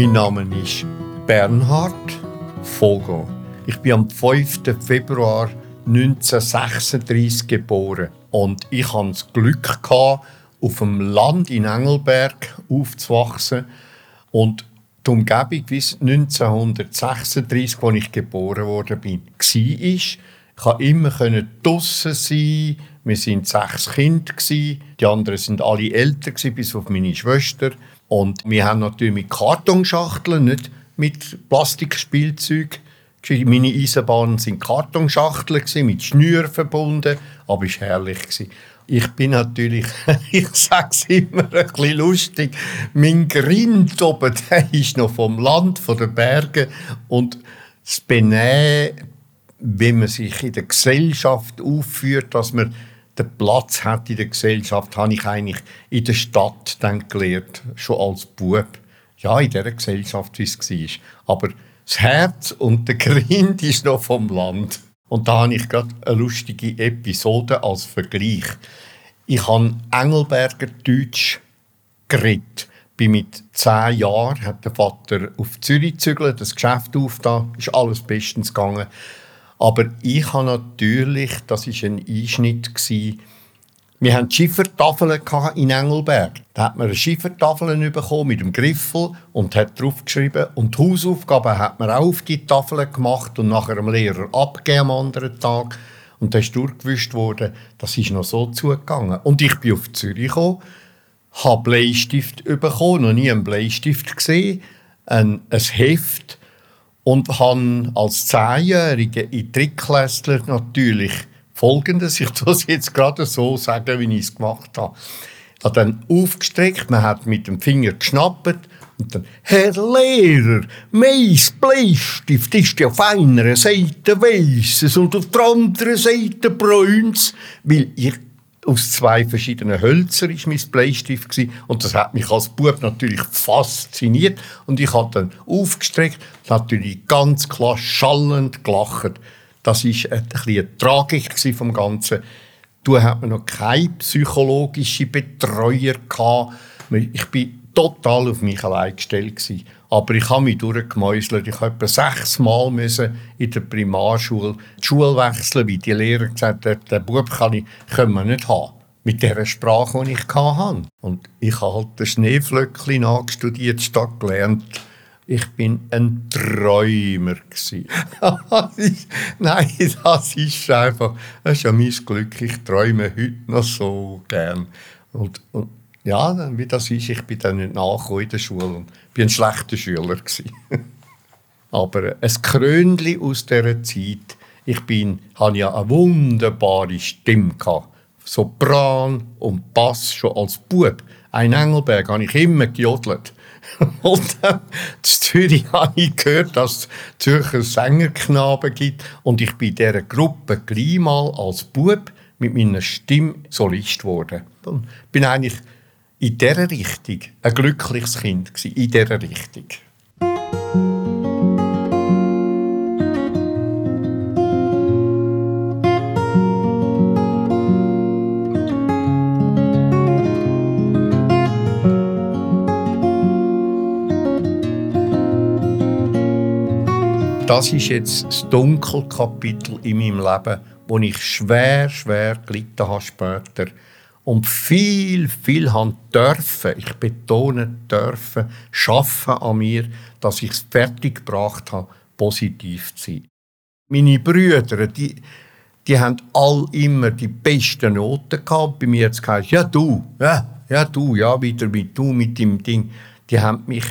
Mein Name ist Bernhard Vogel. Ich bin am 5. Februar 1936 geboren und ich hatte das Glück, auf dem Land in Engelberg aufzuwachsen und die Umgebung bis 1936, als ich geboren wurde, war. Ich konnte immer draußen sein. Wir waren sechs Kinder. Die anderen waren alle älter, bis auf meine Schwester. Und wir haben natürlich mit Kartonschachteln, nicht mit Plastikspielzeug. Meine Eisenbahnen waren Kartonschachteln, mit Schnüren verbunden, aber es war herrlich. Ich bin natürlich, ich sage es immer ein bisschen lustig, mein Grind oben, der ist noch vom Land, von den Bergen. Und das Benehmen, wie man sich in der Gesellschaft aufführt, dass man den Platz hat in der Gesellschaft, habe ich eigentlich in der Stadt dann gelernt, schon als Bub. Ja, in dieser Gesellschaft, wie es war. Aber das Herz und der Grind ist noch vom Land. Und da habe ich gerade eine lustige Episode als Vergleich. Ich habe Engelberger Deutsch geredet. Bin mit zehn Jahren hat der Vater auf Zürich gezügelt, das Geschäft aufgetan, ist alles bestens gegangen. Aber ich habe natürlich, das ist ein Einschnitt gewesen, wir hatten Schiffertafeln in Engelberg. Da hat man eine Schiffertafel bekommen mit dem Griffel und hat drauf geschrieben. Und die Hausaufgaben hat man auch auf die Tafel gemacht und nachher dem Lehrer abgegeben am anderen Tag. Und dann ist durchgewischt worden, das ist noch so zugegangen. Und ich bin auf Zürich gekommen, habe Bleistift bekommen, noch nie einen Bleistift gesehen, ein, ein Heft und habe als Zehnjährige in Drittklässler natürlich Folgendes, ich tue es jetzt gerade so sagen, wie ich es gemacht habe. Ich habe dann aufgestreckt, man hat mit dem Finger geschnappt und dann, Herr Lehrer, mein Bleistift ist ja auf einer Seite weißes und auf der anderen Seite bräuns, weil ich aus zwei verschiedenen Hölzern ist mein Bleistift gewesen. und das hat mich als Bub natürlich fasziniert und ich habe dann aufgestreckt, natürlich ganz klar schallend gelacht. Das war ein eine Tragik vom Ganzen. Du hat man noch keine psychologische Betreuer gehabt. Ich bin total auf mich allein gestellt gewesen. Aber ich habe mich durchgemäuselt. Ich musste etwa sechsmal müssen in der Primarschule die Schule wechseln, weil die Lehrer gesagt haben, den Bub kann ich, können wir nicht haben. Mit der Sprache, die ich hatte. Und ich habe halt den Schneeflöckchen nachgestudiert, statt gelernt ich bin ein Träumer Nein, das ist einfach, das ist ja mein Glück. Ich träume heute noch so gern. Und, und ja, wie das ist, ich bin dann nicht nachgekommen in der Schule und bin ein schlechter Schüler Aber ein Krönchen aus dieser Zeit, ich bin, hatte ja eine wunderbare Stimme gehabt. Sopran und Bass schon als Bub. Ein Engelberg habe ich immer gejodelt. Und dann in Zürich habe ich gehört, dass es Zürcher Sängerknaben gibt. Und ich bin in dieser Gruppe gleich mal als Bub mit meiner Stimme Solist geworden. Und bin eigentlich in dieser Richtung ein glückliches Kind gewesen, in dieser Richtung. das ist jetzt das Dunkelkapitel in meinem Leben, wo ich schwer, schwer gelitten habe später und viel, viel haben dürfen, ich betone dürfen, schaffen an mir, dass ich es fertiggebracht habe, positiv zu sein. Meine Brüder, die, die haben all immer die besten Noten gehabt. Bei mir hat es ja du, ja, ja du, ja wieder mit du, mit dem Ding. Die haben mich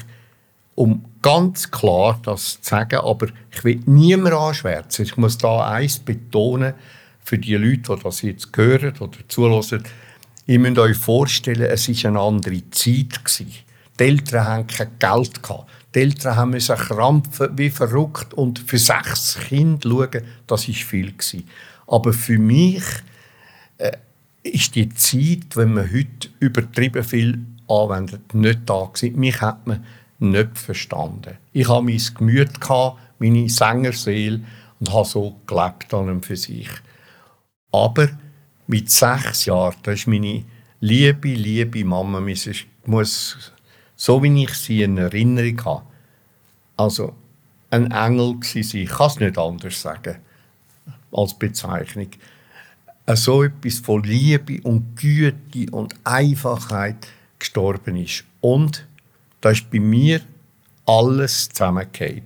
um ganz klar das zu sagen, aber ich will niemand anschwärzen. Ich muss da eins betonen, für die Leute, die das jetzt hören oder zulassen. Ihr müsst euch vorstellen, es war eine andere Zeit. Die Eltern hatten kein Geld. Die Eltern mussten krampfen wie verrückt und für sechs Kinder schauen, das war viel. Aber für mich äh, ist die Zeit, wenn man heute übertrieben viel anwendet, nicht da gewesen. Mich hat man nicht verstanden. Ich habe mein Gemüt, meine Sängerseele und habe so gelebt an und für sich. Aber mit sechs Jahren, da ist meine liebe, liebe Mama, ich muss, so wie ich sie in Erinnerung habe, also ein Engel gewesen. Ich kann es nicht anders sagen als Bezeichnung. So etwas von Liebe und Güte und Einfachheit gestorben ist. Und da ist bei mir alles zusammengefallen.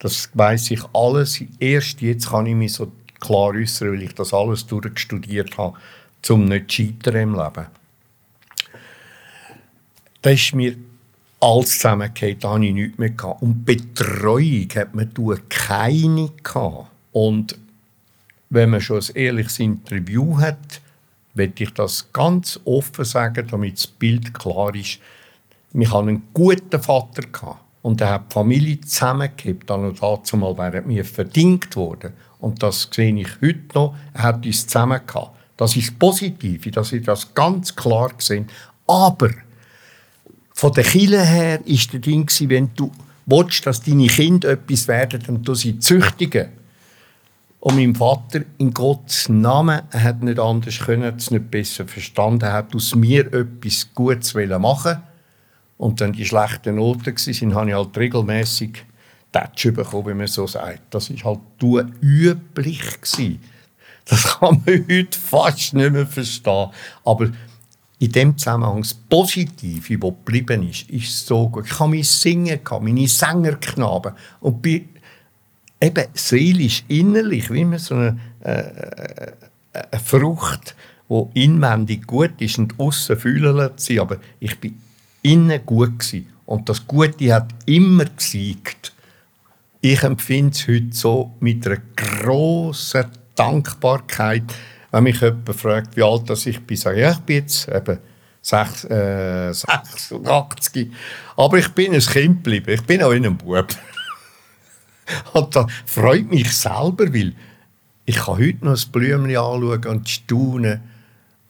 Das weiß ich alles. Erst jetzt kann ich mich so klar äußern, weil ich das alles durchstudiert habe, um nicht zu scheitern im Leben. Da ist mir alles zusammengefallen, da hatte ich nichts mehr. Gehabt. Und Betreuung hat man keine gehabt. Und wenn man schon ein ehrliches Interview hat, möchte ich das ganz offen sagen, damit das Bild klar ist. Wir hatten einen guten Vater gehabt. Und er hat die Familie zusammengehabt. Dann und dazu mal wäre mir verdient worden. Und das sehe ich heute noch. Er hat uns zusammen. Das ist das Positive, dass ich das ganz klar gesehen Aber von der Kille her ist der Ding, wenn du willst, dass deine Kinder etwas werden, dann du sie züchtigen. Und mein Vater, in Gottes Namen, er hat nicht anders können, es nicht besser verstanden, er hat aus mir etwas Gutes machen Und dann die schlechten Noten waren, habe ich halt regelmäßig Tätsch bekommen, wie man so sagt. Das war halt üblich. Gewesen. Das kann man heute fast nicht mehr verstehen. Aber in dem Zusammenhang das Positive, das geblieben ist, ist so gut. Ich habe mein Singen, meine Sängerknaben und bin eben seelisch, innerlich, wie man so eine, äh, äh, eine Frucht, die inwendig gut ist und außen fühlen sie, aber ich bin innen gut gewesen. und das Gute hat immer gesiegt. Ich empfinde es heute so mit einer grossen Dankbarkeit, wenn mich jemand fragt, wie alt ich bin, sage ich, ja, ich bin jetzt eben 6, äh, 86. Aber ich bin ein Kind geblieben. Ich bin auch in einem Bub. und das freut mich selber, weil ich kann heute noch ein Blümchen anschauen und staunen.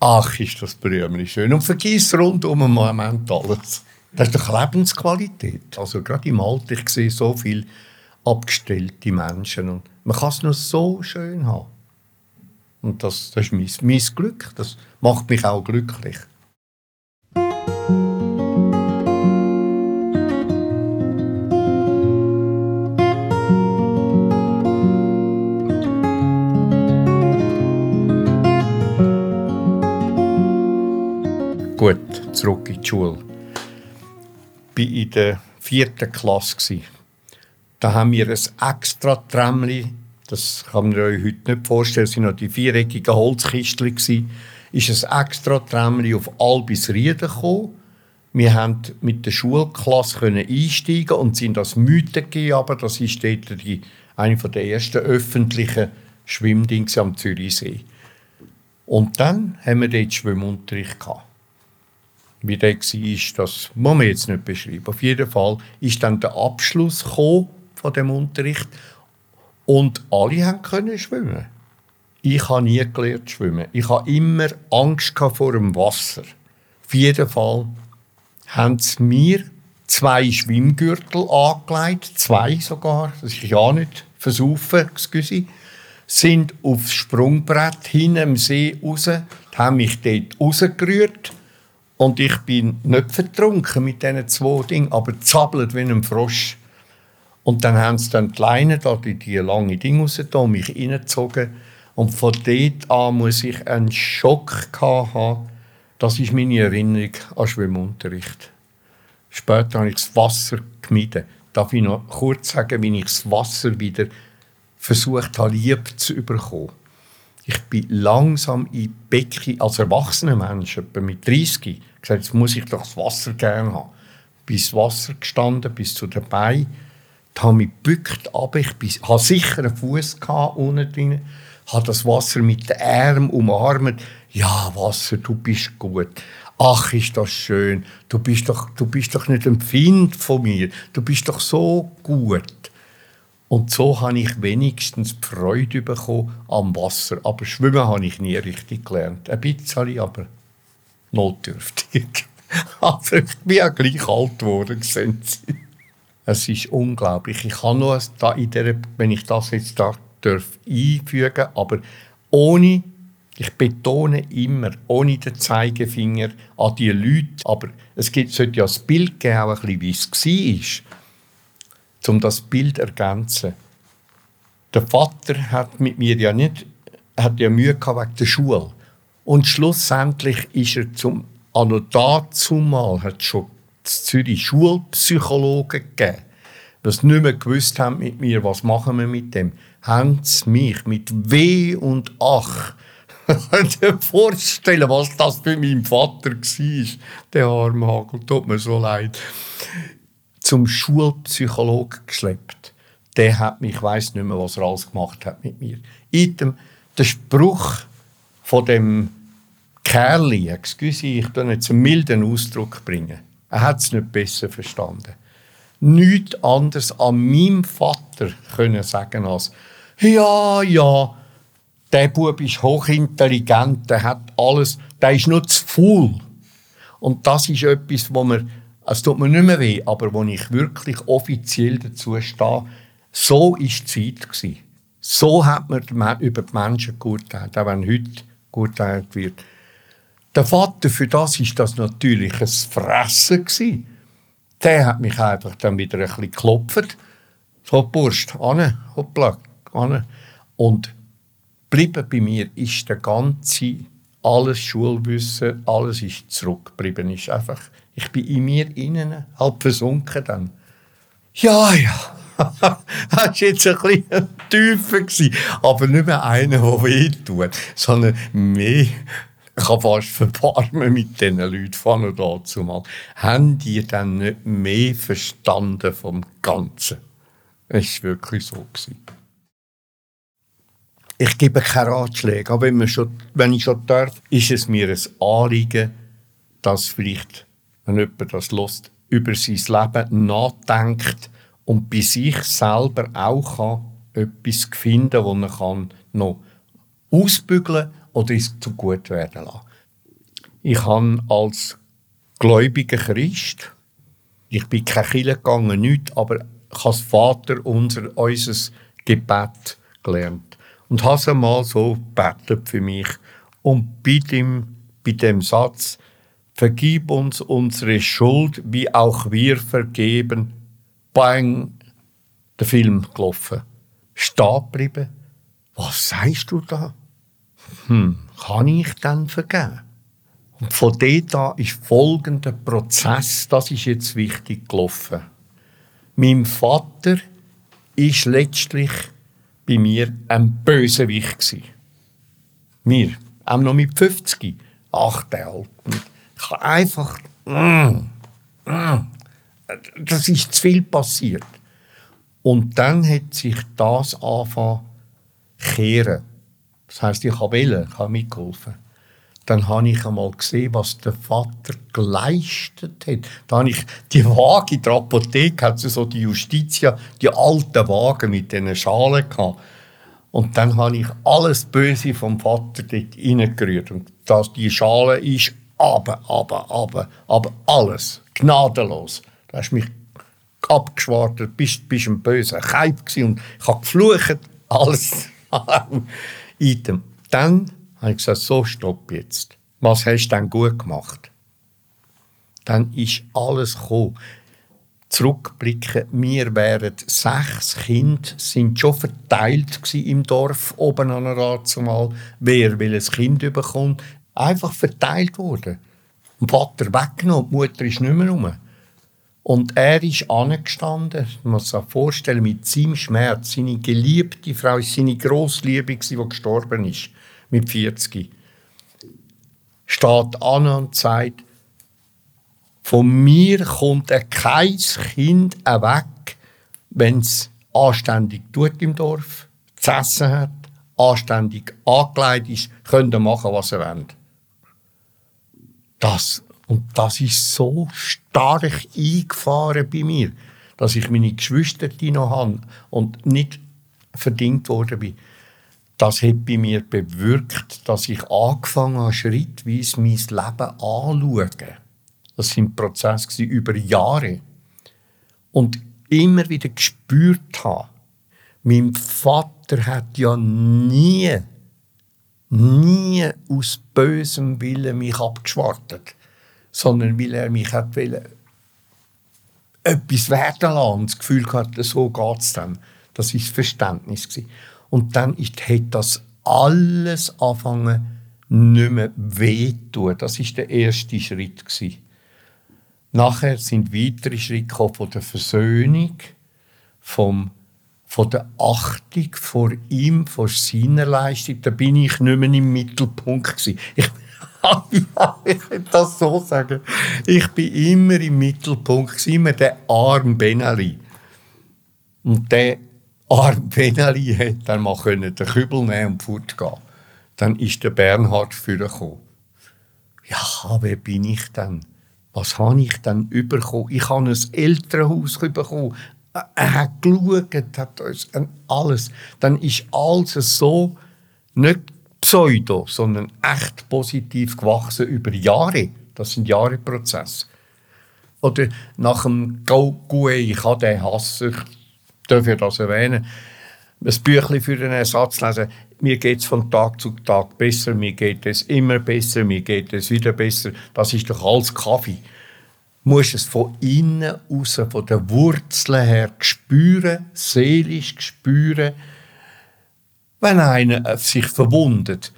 Ach, ist das Blümchen schön. Und vergiss rundum im Moment alles. Das ist doch Lebensqualität. Also gerade im Alter, ich sehe so viele abgestellte Menschen und man kann es nur so schön haben. Und das, das ist mein, mein Glück. Das macht mich auch glücklich. Gut, zurück in die Schule. Ich war in der vierten Klasse. Da haben wir ein extra Tramli das kann man euch heute nicht vorstellen. Es waren noch die viereckigen Holzkistchen. Ist ein extra Tramli auf Albisrieden gekommen. Wir konnten mit der Schulklasse einsteigen und sind das Mythen aber das ist dort die, eine der ersten öffentlichen Schwimmdinge am Zürichsee. Und dann haben wir dort Schwimmunterricht gehabt. Wie der war, das muss man jetzt nicht beschreiben. Auf jeden Fall ist dann der Abschluss von dem Unterricht und alle können schwimmen. Ich habe nie gelernt schwimmen. Ich habe immer Angst vor dem Wasser. Auf jeden Fall haben sie mir zwei Schwimmgürtel angelegt, zwei sogar, das ist ja nicht versaufen, excuse, sind aufs Sprungbrett hin im See raus, haben mich dort rausgerührt und ich bin nicht vertrunken mit diesen zwei Dingen, aber zappelt wie ein Frosch. Und dann haben sie dann die Leine da, die, die lange Dinge rausgetan, mich reingezogen. Und von dort an muss ich einen Schock haben. Das ist meine Erinnerung an Schwimmunterricht. Später habe ich das Wasser gemieden. Darf ich noch kurz sagen, wie ich das Wasser wieder versucht habe, lieb zu bekommen? Ich bin langsam in Becken, als erwachsener Mensch, etwa mit 30, gesagt, jetzt muss ich doch das Wasser gerne haben. Bis Wasser gestanden, bis zu den Beinen habe mich gebückt, aber ich bin, hatte sicher einen Fuß unten drin, habe das Wasser mit den Armen umarmt. Ja, Wasser, du bist gut. Ach, ist das schön. Du bist doch, du bist doch nicht ein Find von mir. Du bist doch so gut. Und so habe ich wenigstens Freude bekommen am Wasser. Aber Schwimmen habe ich nie richtig gelernt. Ein bisschen, aber notdürftig. also ich bin ja gleich alt geworden, sehen Sie. Es ist unglaublich. Ich kann nur in der, wenn ich das jetzt da darf einfügen, aber ohne, ich betone immer, ohne den Zeigefinger an die Leute, aber es gibt, sollte ja das Bild geben, auch ein bisschen, wie es war. um das Bild zu ergänzen. Der Vater hat mit mir ja nicht, hat ja Mühe gehabt wegen der Schule. Und schlussendlich ist er zum, also dazumal hat schon in Zürich Schulpsychologen gegeben, die nicht mehr gewusst haben mit mir, was machen wir mit dem. Haben sie mich mit Weh und Ach könnt ihr vorstellen, was das für meinen Vater war? Der arme Hagel, tut mir so leid. Zum Schulpsychologen geschleppt. Der hat mich, ich weiß nicht mehr, was er alles gemacht hat mit mir. Item, der Spruch von dem Kerli, excuse, ich tue jetzt einen milden Ausdruck bringen. Er hat es nicht besser verstanden. Nichts anderes an meinem Vater können sagen als ja, ja, der Bub ist hochintelligent, der hat alles, der ist nur zu faul. Und das ist etwas, wo man, es tut mir nicht mehr weh, aber wo ich wirklich offiziell dazu stehe, so war die Zeit. Gewesen. So hat man über die Menschen geurteilt, auch wenn heute geurteilt wird. Der Vater, für das ist das natürlich ein Fressen gewesen. Der hat mich einfach dann wieder ein bisschen geklopft. So, Burst, ane, hoppla, ane. Und Geblieben bei mir ist der ganze, alles Schulwissen, alles ist zurückgeblieben. Ist einfach, ich bin in mir innen halb versunken dann. Ja, ja. das war jetzt ein bisschen tiefer, aber nicht mehr einer, der weh tut, sondern mehr, kann fast verbarmen mit diesen Leuten von dazu mal. Haben die dann nicht mehr verstanden vom Ganzen? Es war wirklich so. Gewesen. Ich gebe keine Ratschläge, aber wenn, schon, wenn ich schon darf, ist es mir ein Anliegen, dass vielleicht, wenn jemand das lässt, über sein Leben nachdenkt und bei sich selber auch kann, etwas finden kann, das er kann noch ausbügeln oder es zu gut werden lassen. Ich habe als gläubiger Christ, ich bin kein Kirche gegangen, nicht, aber ich habe das Vater unser, unser Gebet gelernt und habe mal so betet für mich. Und bei dem, bei dem Satz, vergib uns unsere Schuld, wie auch wir vergeben, bang, der Film gelaufen. Stehen geblieben. Was sagst du da? Hm, kann ich dann vergeben? Und von dort an ist folgender Prozess, das ist jetzt wichtig, gelaufen. Mein Vater ist letztlich bei mir ein Bösewicht gewesen. Mir, auch noch mit 50. Ach, der Alte. Ich habe einfach... Mm, mm, das ist zu viel passiert. Und dann hat sich das angefangen kehren. Das heisst, ich habe wählen, ich habe mitgeholfen dann habe ich einmal gesehen, was der Vater geleistet hat. Da habe ich die Wagen in der Apotheke, hat so die Justitia, die alten Wagen mit diesen Schalen gehabt. Und dann habe ich alles Böse vom Vater dort reingerührt. Und dass die Schale ist, aber, aber, aber, aber alles, gnadenlos. Da hast mich abgeschwartet, bist, bist ein böser Keib und ich habe geflucht, alles. Item. Dann habe ich gesagt, so, stopp jetzt. Was hast du denn gut gemacht? Dann ist alles gekommen. Zurückblicken, wir wären sechs Kinder, sind schon verteilt im Dorf, oben an der zumal, wer will ein Kind bekommt. Einfach verteilt worden. Der Vater weggenommen, die Mutter ist nicht mehr rum. Und er ist angestanden, man muss sich vorstellen, mit seinem Schmerz. Seine geliebte Frau ist seine Grossliebe, die gestorben ist mit 40 steht an und sagt, von mir kommt kein Kind weg, wenn es anständig tut im Dorf, zu essen hat, anständig angelegt ist, könnt ihr machen, was ihr wollt. Das, und das ist so stark eingefahren bei mir, dass ich meine Geschwister noch habe und nicht verdient worden bin das hat bei mir bewirkt, dass ich angefangen habe, schrittweise mein Leben anzuschauen. Das sind Prozesse über Jahre. Und immer wieder gespürt habe, mein Vater hat ja nie, nie aus bösem Willen mich abgeschwartet, sondern weil er mich hat wollen, etwas werden lassen. Und das Gefühl gehabt, so geht es dann. Das war das Verständnis. Und dann hat das alles angefangen, nicht mehr wehtun. Das war der erste Schritt. Nachher sind weitere Schritte von der Versöhnung, vom, von der Achtung vor ihm, vor seiner Leistung. Da bin ich nicht mehr im Mittelpunkt. Ich ich will das so sagen. Ich bin immer im Mittelpunkt, immer der arme Benali. Und der arme Benali hat dann mal den Kübel nehmen und fortgehen. Dann ist der Bernhard vorgekommen. Ja, wer bin ich denn? Was habe ich denn bekommen? Ich habe ein Elternhaus bekommen. Er hat geschaut, hat uns alles. Dann ist alles so nicht Pseudo, sondern echt positiv gewachsen über Jahre. Das sind Jahreprozesse. Oder nach dem Go ich habe den Hass, ich darf ja das erwähnen, ein Büchlein für einen Ersatz lesen. Mir geht es von Tag zu Tag besser, mir geht es immer besser, mir geht es wieder besser. Das ist doch alles Kaffee. Du musst es von innen raus, von den Wurzeln her spüren, seelisch spüren, wenn einer äh, sich verwundet,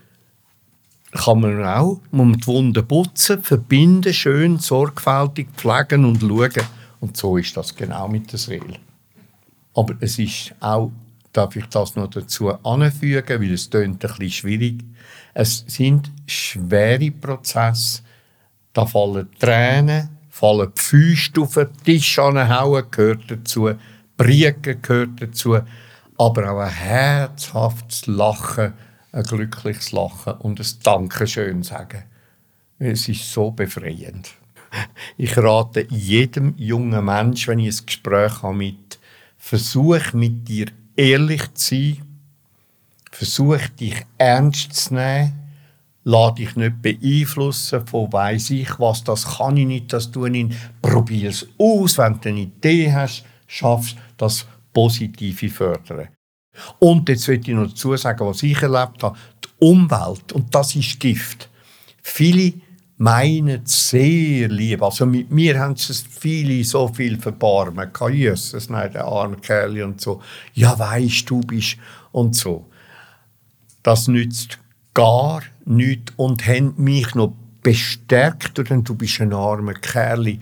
kann man auch man die Wunde putzen, verbinden, schön, sorgfältig pflegen und schauen. Und so ist das genau mit der Seele. Aber es ist auch, darf ich das noch dazu anfügen, weil es ein bisschen schwierig. Es sind schwere Prozesse. Da fallen Tränen, fallen Füße auf den Tisch anhauen, gehört dazu. Briegen gehört dazu aber auch ein herzhaftes Lachen, ein glückliches Lachen und ein Dankeschön sagen. Es ist so befreiend. Ich rate jedem jungen Mensch, wenn ich ein Gespräch habe mit, versuch mit dir ehrlich zu sein, versuch dich ernst zu nehmen, lass dich nicht beeinflussen von weiss ich was, das kann ich nicht, das tue ich nicht. Probier es aus, wenn du eine Idee hast, schaffst das positive fördern. Und jetzt will ich noch dazu sagen, was ich erlebt habe, die Umwelt, und das ist Gift. Viele meinen sehr lieb. Also mit mir haben es viele so viel verbarmen. Jesus, nein, der arme Kerl und so. Ja, weisst du bist und so. Das nützt gar nichts und haben mich noch bestärkt, denn du bist ein armer Kerl.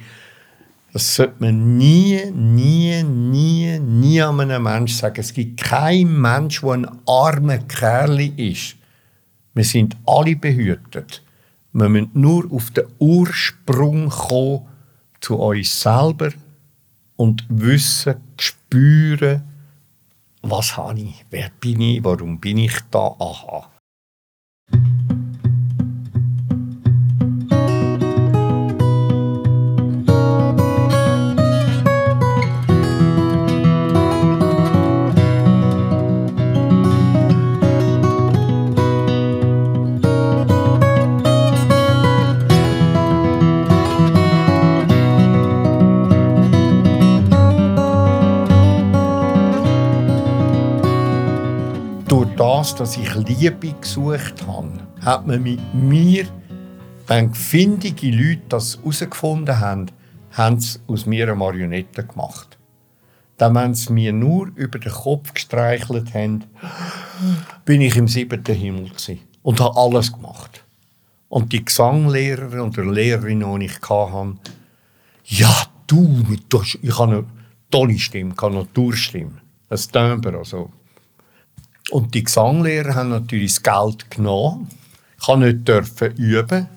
Das sollte man nie, nie, nie, nie an einem Menschen sagen. Es gibt keinen Mensch, der ein armer Kerl ist. Wir sind alle behütet. Wir müssen nur auf den Ursprung kommen zu uns selber und wissen, spüren, was habe ich, wer bin ich, warum bin ich da, aha. Dass ich Liebe gesucht habe, hat man mit mir, wenn findige Leute das herausgefunden haben, haben sie aus mir eine Marionette gemacht. Dann, wenn sie mir nur über den Kopf gestreichelt haben, bin ich im siebten Himmel gewesen und habe alles gemacht. Und die Gesanglehrer und der Lehrerin, die ich hatte, ja, du, ich habe eine tolle Stimme, eine Naturstimme, ein Timbre, also und die Gesanglehrer haben natürlich das Geld genommen. Ich durfte nicht üben.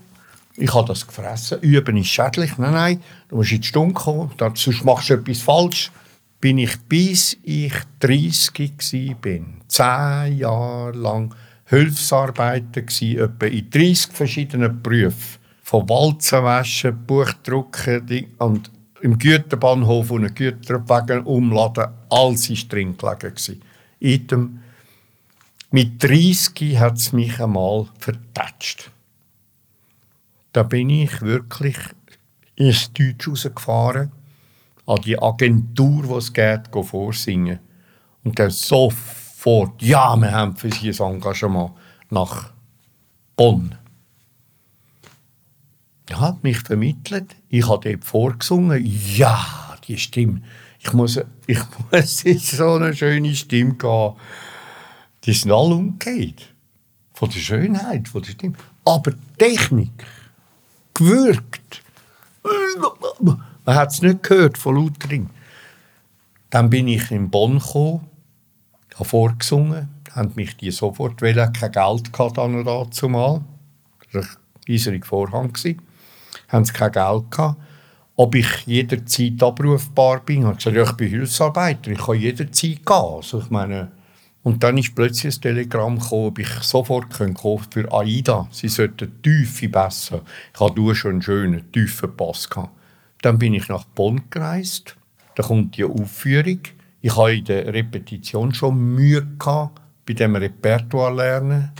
Ich habe das gefressen. Üben ist schädlich. Nein, nein, du musst in die Stunde kommen, sonst machst du etwas falsch. Bin ich, bis ich 30 war, zehn Jahre lang Hilfsarbeiter etwa in 30 verschiedenen Berufen. Von Walzen waschen, Buchdrucken und im Güterbahnhof und Güterwagen umladen, alles war drin gelegen. Item mit 30 hat es mich einmal vertatscht. Da bin ich wirklich ins Deutsch rausgefahren, an die Agentur, die es geht, vorsingen. Und dann sofort, ja, wir haben für sie ein Engagement nach Bonn. Er hat mich vermittelt, ich habe dort vorgesungen, ja, die Stimme. Ich muss, ich muss so eine schöne Stimme haben. Die sind alle umgekehrt. Von der Schönheit, von der Stimme. Aber Technik, gewürgt. Man hat es nicht gehört von Lutring. Dann bin ich in Bonn gekommen, habe vorgesungen, haben mich die sofort wollen, kein Geld gehabt dann und dazu mal. Das war ein riesiger Vorhang. Haben sie kein Geld gehabt. Ob ich jederzeit abrufbar bin, habe ich gesagt, ja, ich bin Hilfsarbeiter, ich kann jederzeit gehen. Also ich meine, und dann ist plötzlich ein Telegramm gekommen, ob ich sofort können für AIDA. Sie sollten tiefe Pässe. Ich hatte schon einen schönen, tiefen Pass. Gehabt. Dann bin ich nach Bonn gereist. Da kommt die Aufführung. Ich hatte in der Repetition schon Mühe gehabt, bei dem Repertoire lernen.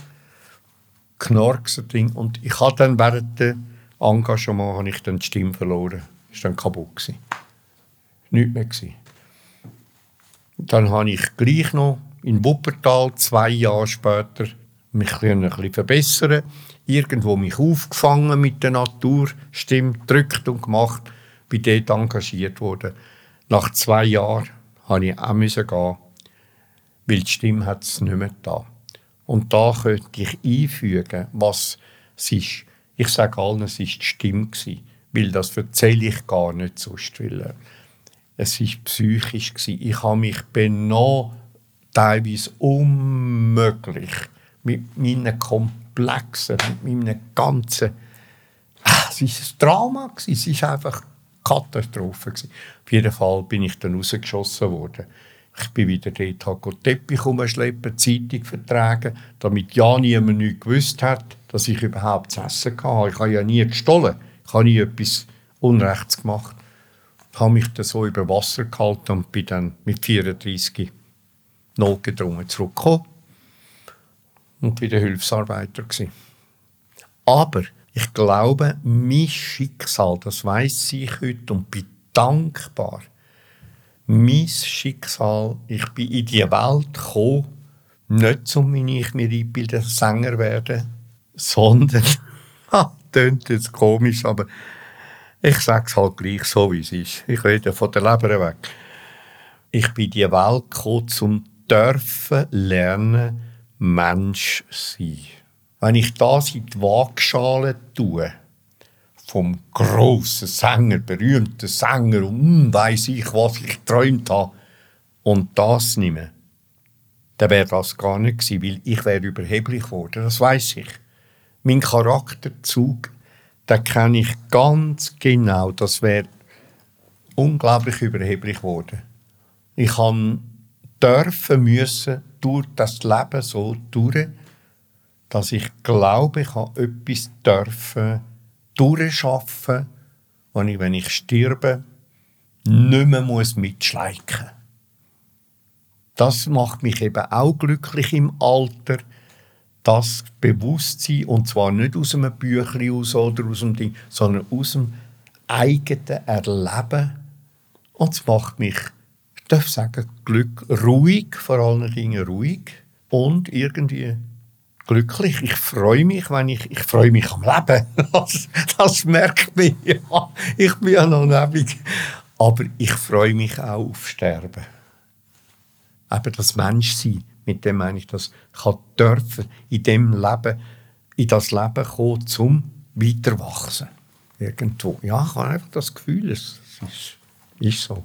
Knorksen Und ich habe dann während dem Engagement habe ich dann die Stimme verloren. War dann kaputt. Gewesen. Nichts mehr. Gewesen. Dann habe ich gleich noch in Wuppertal zwei Jahre später mich ein bisschen verbessern irgendwo mich aufgefangen mit der Natur, stimmt, drückt und gemacht, bin dort engagiert worden. Nach zwei Jahren musste ich auch gehen, weil die Stimme hat es nicht mehr da. Und da könnte ich einfügen, was es ist. Ich sage allen, es war die Stimme, weil das erzähle ich gar nicht sonst. Weil es war psychisch. Ich habe mich benommen teilweise unmöglich mit meinen Komplexen, mit meinem ganzen. Ah, es war ein Drama, es war einfach eine Katastrophe. Auf jeden Fall bin ich dann rausgeschossen worden. Ich bin wieder dort, habe Teppich umschleppen, Zeitung vertragen, damit ja niemand nichts gewusst hat, dass ich überhaupt zu essen hatte. Ich habe ja nie gestohlen, ich habe nie etwas Unrechts gemacht. Ich habe mich dann so über Wasser gehalten und bin dann mit 34 notgedrungen zurückgekommen und wieder Hilfsarbeiter gewesen. Aber ich glaube, mein Schicksal, das weiß ich heute und bin dankbar. Mein Schicksal, ich bin in die Welt gekommen, nicht um ich mir einbilde, Sänger werden, sondern, klingt jetzt komisch, aber ich sage es halt gleich so, wie es ist. Ich rede von der Leber weg. Ich bin in die Welt gekommen, um dürfen lernen, Mensch sein. Wenn ich das in die Waagschale tue, vom grossen Sänger, berühmten Sänger und hm, weiß ich, was ich geträumt habe, und das nehme, dann wäre das gar nicht gewesen, weil ich wäre überheblich geworden, das weiß ich. Mein Charakterzug, den kenne ich ganz genau, das wäre unglaublich überheblich geworden. Ich habe dürfen müssen durch das Leben so durch, dass ich glaube, ich habe etwas dürfen durchschaffen, wo ich, wenn ich sterbe, nicht mehr muss mitschleichen Das macht mich eben auch glücklich im Alter, das Bewusstsein, und zwar nicht aus einem Büchlein oder aus dem Ding, sondern aus dem eigenen Erleben. Und es macht mich darf sagen, Glück, ruhig, vor allen Dingen ruhig und irgendwie glücklich. Ich freue mich, wenn ich, ich freue mich am Leben. Das, das merkt man ja. Ich bin ja noch nebig. Aber ich freue mich auch auf Sterben. Eben das Menschsein, mit dem meine ich, dass ich dürfen in dem Leben, in das Leben kommen, zum weiterwachsen. Irgendwo. Ja, ich habe einfach das Gefühl, es ist, ist so.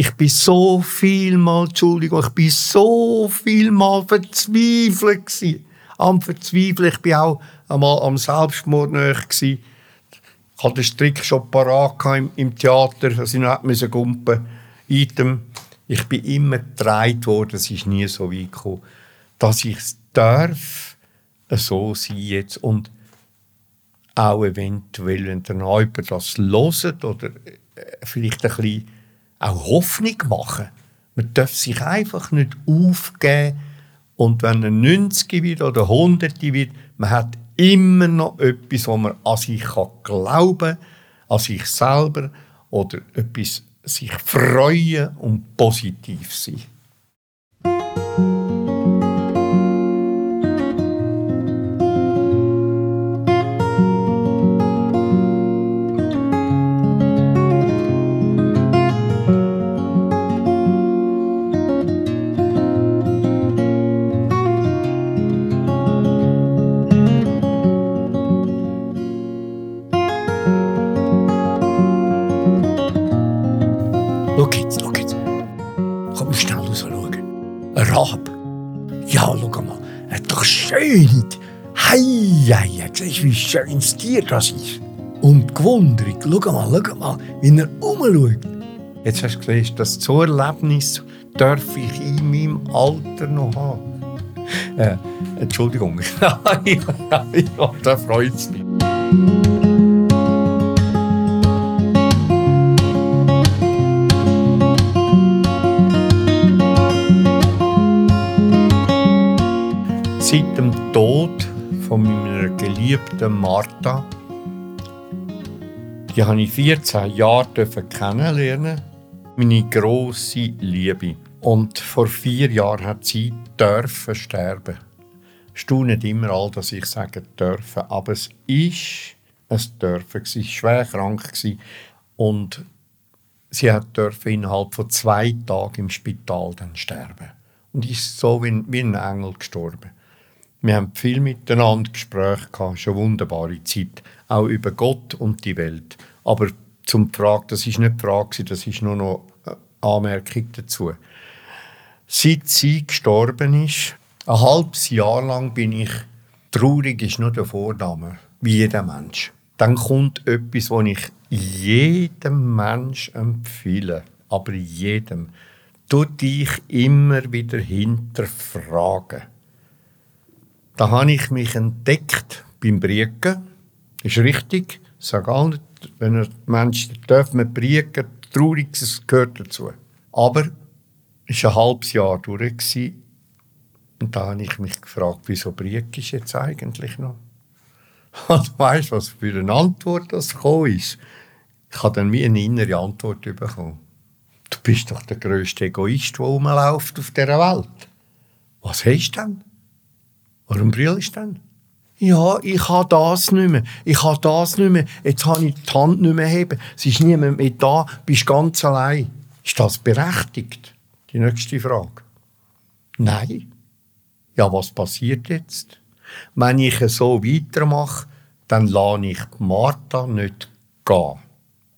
Ich bin so viel mal, Entschuldigung, ich bin so viel mal verzweifelt gewesen. Am Verzweifeln. Ich bin auch einmal am Selbstmord nahe gewesen. Ich hatte den Strick schon parat im, im Theater, dass ich nicht müssen gumpen Item. Ich bin immer getragen worden, es ist nie so weit gekommen, dass ich es darf, so sein jetzt und auch eventuell, wenn der Neuber das hört oder äh, vielleicht ein bisschen auch Hoffnung machen. Man darf sich einfach nicht aufgeben. Und wenn er 90 wird oder 100 wird, man hat immer noch etwas, wo man an sich glauben kann, an sich selber oder etwas sich freuen und positiv sein. Du, wie schön das Tier das ist? Und gewundert. Schau mal, schau mal, wie er umschaut. Jetzt hast du gesehen, das so Erlebnis darf ich in meinem Alter noch haben. Äh, Entschuldigung. ja, da freut es mich. Geliebten Martha, die habe ich 14 Jahre kennenlernen meine grosse Liebe. Und vor vier Jahren hat sie dürfen sterben. Staunet immer all, dass ich sage dürfen, aber es ist es dürfen. Sie war schwer krank und sie hat dürfen innerhalb von zwei Tagen im Spital dann sterben. Und ist so wie ein Engel gestorben. Wir haben viel miteinander Gespräche gehabt, schon wunderbare Zeit, auch über Gott und die Welt. Aber zum Frage, das ist nicht die Frage, das ist nur noch eine Anmerkung dazu. Seit sie gestorben ist, ein halbes Jahr lang bin ich traurig, ist nur der Vorname, wie jeder Mensch. Dann kommt etwas, was ich jedem Mensch empfehle, aber jedem. Du dich immer wieder hinterfragen da habe ich mich entdeckt beim Brieken. Ist richtig. Ich sage allen, wenn ein Mensch darf man brieken, traurig, das gehört dazu. Aber es war ein halbes Jahr durch. Und da habe ich mich gefragt, wieso brieke ich jetzt eigentlich noch? Und weißt du, was für eine Antwort das gekommen ist? Ich habe dann wie eine innere Antwort bekommen. Du bist doch der grösste Egoist, der rumläuft auf dieser Welt. Was hast du denn? Warum brüllst du denn? Ja, ich habe das nicht mehr. Ich habe das nicht mehr. Jetzt habe ich die Hand nicht mehr heben. Es ist niemand mehr da. Bist ganz allein. Ist das berechtigt? Die nächste Frage. Nein. Ja, was passiert jetzt? Wenn ich so weitermache, dann lasse ich Martha nicht gehen.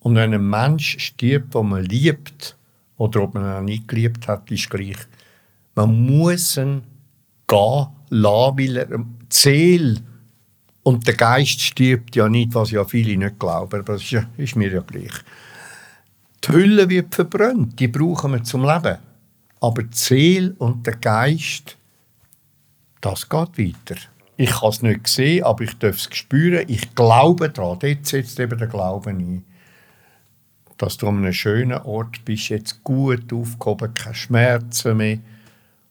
Und wenn ein Mensch stirbt, den man liebt, oder ob man ihn nicht geliebt hat, ist gleich. Man muss ihn gehen lassen, weil er die Seele und der Geist stirbt ja nicht, was ja viele nicht glauben, aber das ist, ist mir ja gleich. Die Hülle wird verbrannt, die brauchen wir zum Leben. Aber die Seele und der Geist, das geht weiter. Ich habe es nicht gesehen, aber ich darf es spüren. Ich glaube daran. Dort setzt eben der Glaube ein. Dass du an einem schönen Ort bist, jetzt gut aufgehoben, keine Schmerzen mehr.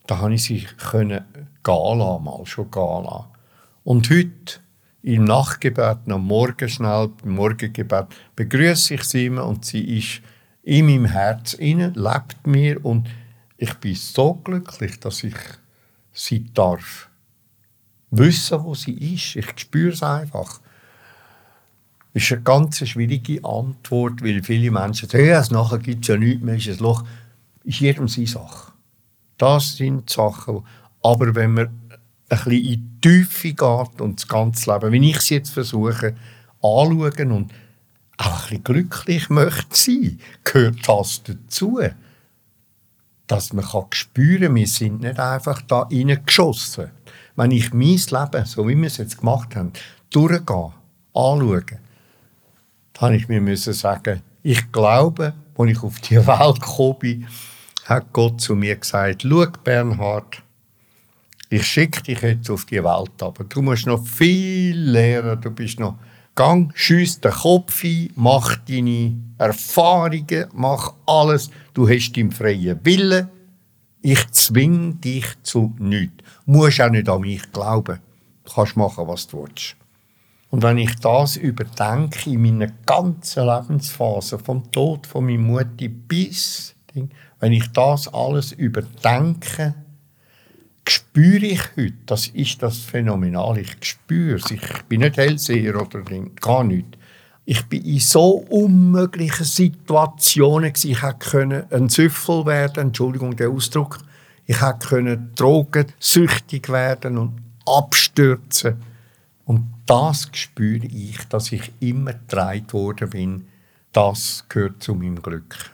Da konnte ich sie können lassen, mal schon lassen. Und heute, im Nachtgebet, am Morgen schnell, im Morgengebet, begrüße ich sie immer und sie ist in meinem Herz inne, lebt mir und ich bin so glücklich, dass ich sie darf wissen, wo sie ist. Ich spüre es einfach. Das ist eine ganz schwierige Antwort, weil viele Menschen sagen, ja, nachher gibt es ja nichts mehr, ist ein Loch. Ist jedem seine Sache. Das sind Sachen, aber wenn man ein bisschen in die Tiefe geht und das ganze Leben, wie ich es jetzt versuche, anschauen und auch ein bisschen glücklich möchte sein, gehört das dazu. Dass man kann spüren wir sind nicht einfach da reingeschossen. Wenn ich mein Leben, so wie wir es jetzt gemacht haben, durchgehe, anschaue, dann ich mir müssen sagen, ich glaube, als ich auf die Welt gekommen bin, hat Gott zu mir gesagt, schau Bernhard, ich schicke dich jetzt auf die Welt, aber du musst noch viel lernen, du bist noch Gang, schieß den Kopf ein, mach deine Erfahrungen, mach alles. Du hast deinen freien Willen. Ich zwinge dich zu nichts. Du musst auch nicht an mich glauben. Du kannst machen, was du willst. Und wenn ich das überdenke in meiner ganzen Lebensphase, vom Tod von meiner Mutter bis, wenn ich das alles überdenke, spüre ich heute, das ist das Phänomenal, ich spüre es. Ich bin nicht Hellseher oder gar nicht. Ich bin in so unmöglichen Situationen Ich hätte ein Süffel werden, Entschuldigung der Ausdruck. Ich hätte drogensüchtig werden und abstürzen. Und das spüre ich, dass ich immer getragen worden bin. Das gehört zu meinem Glück.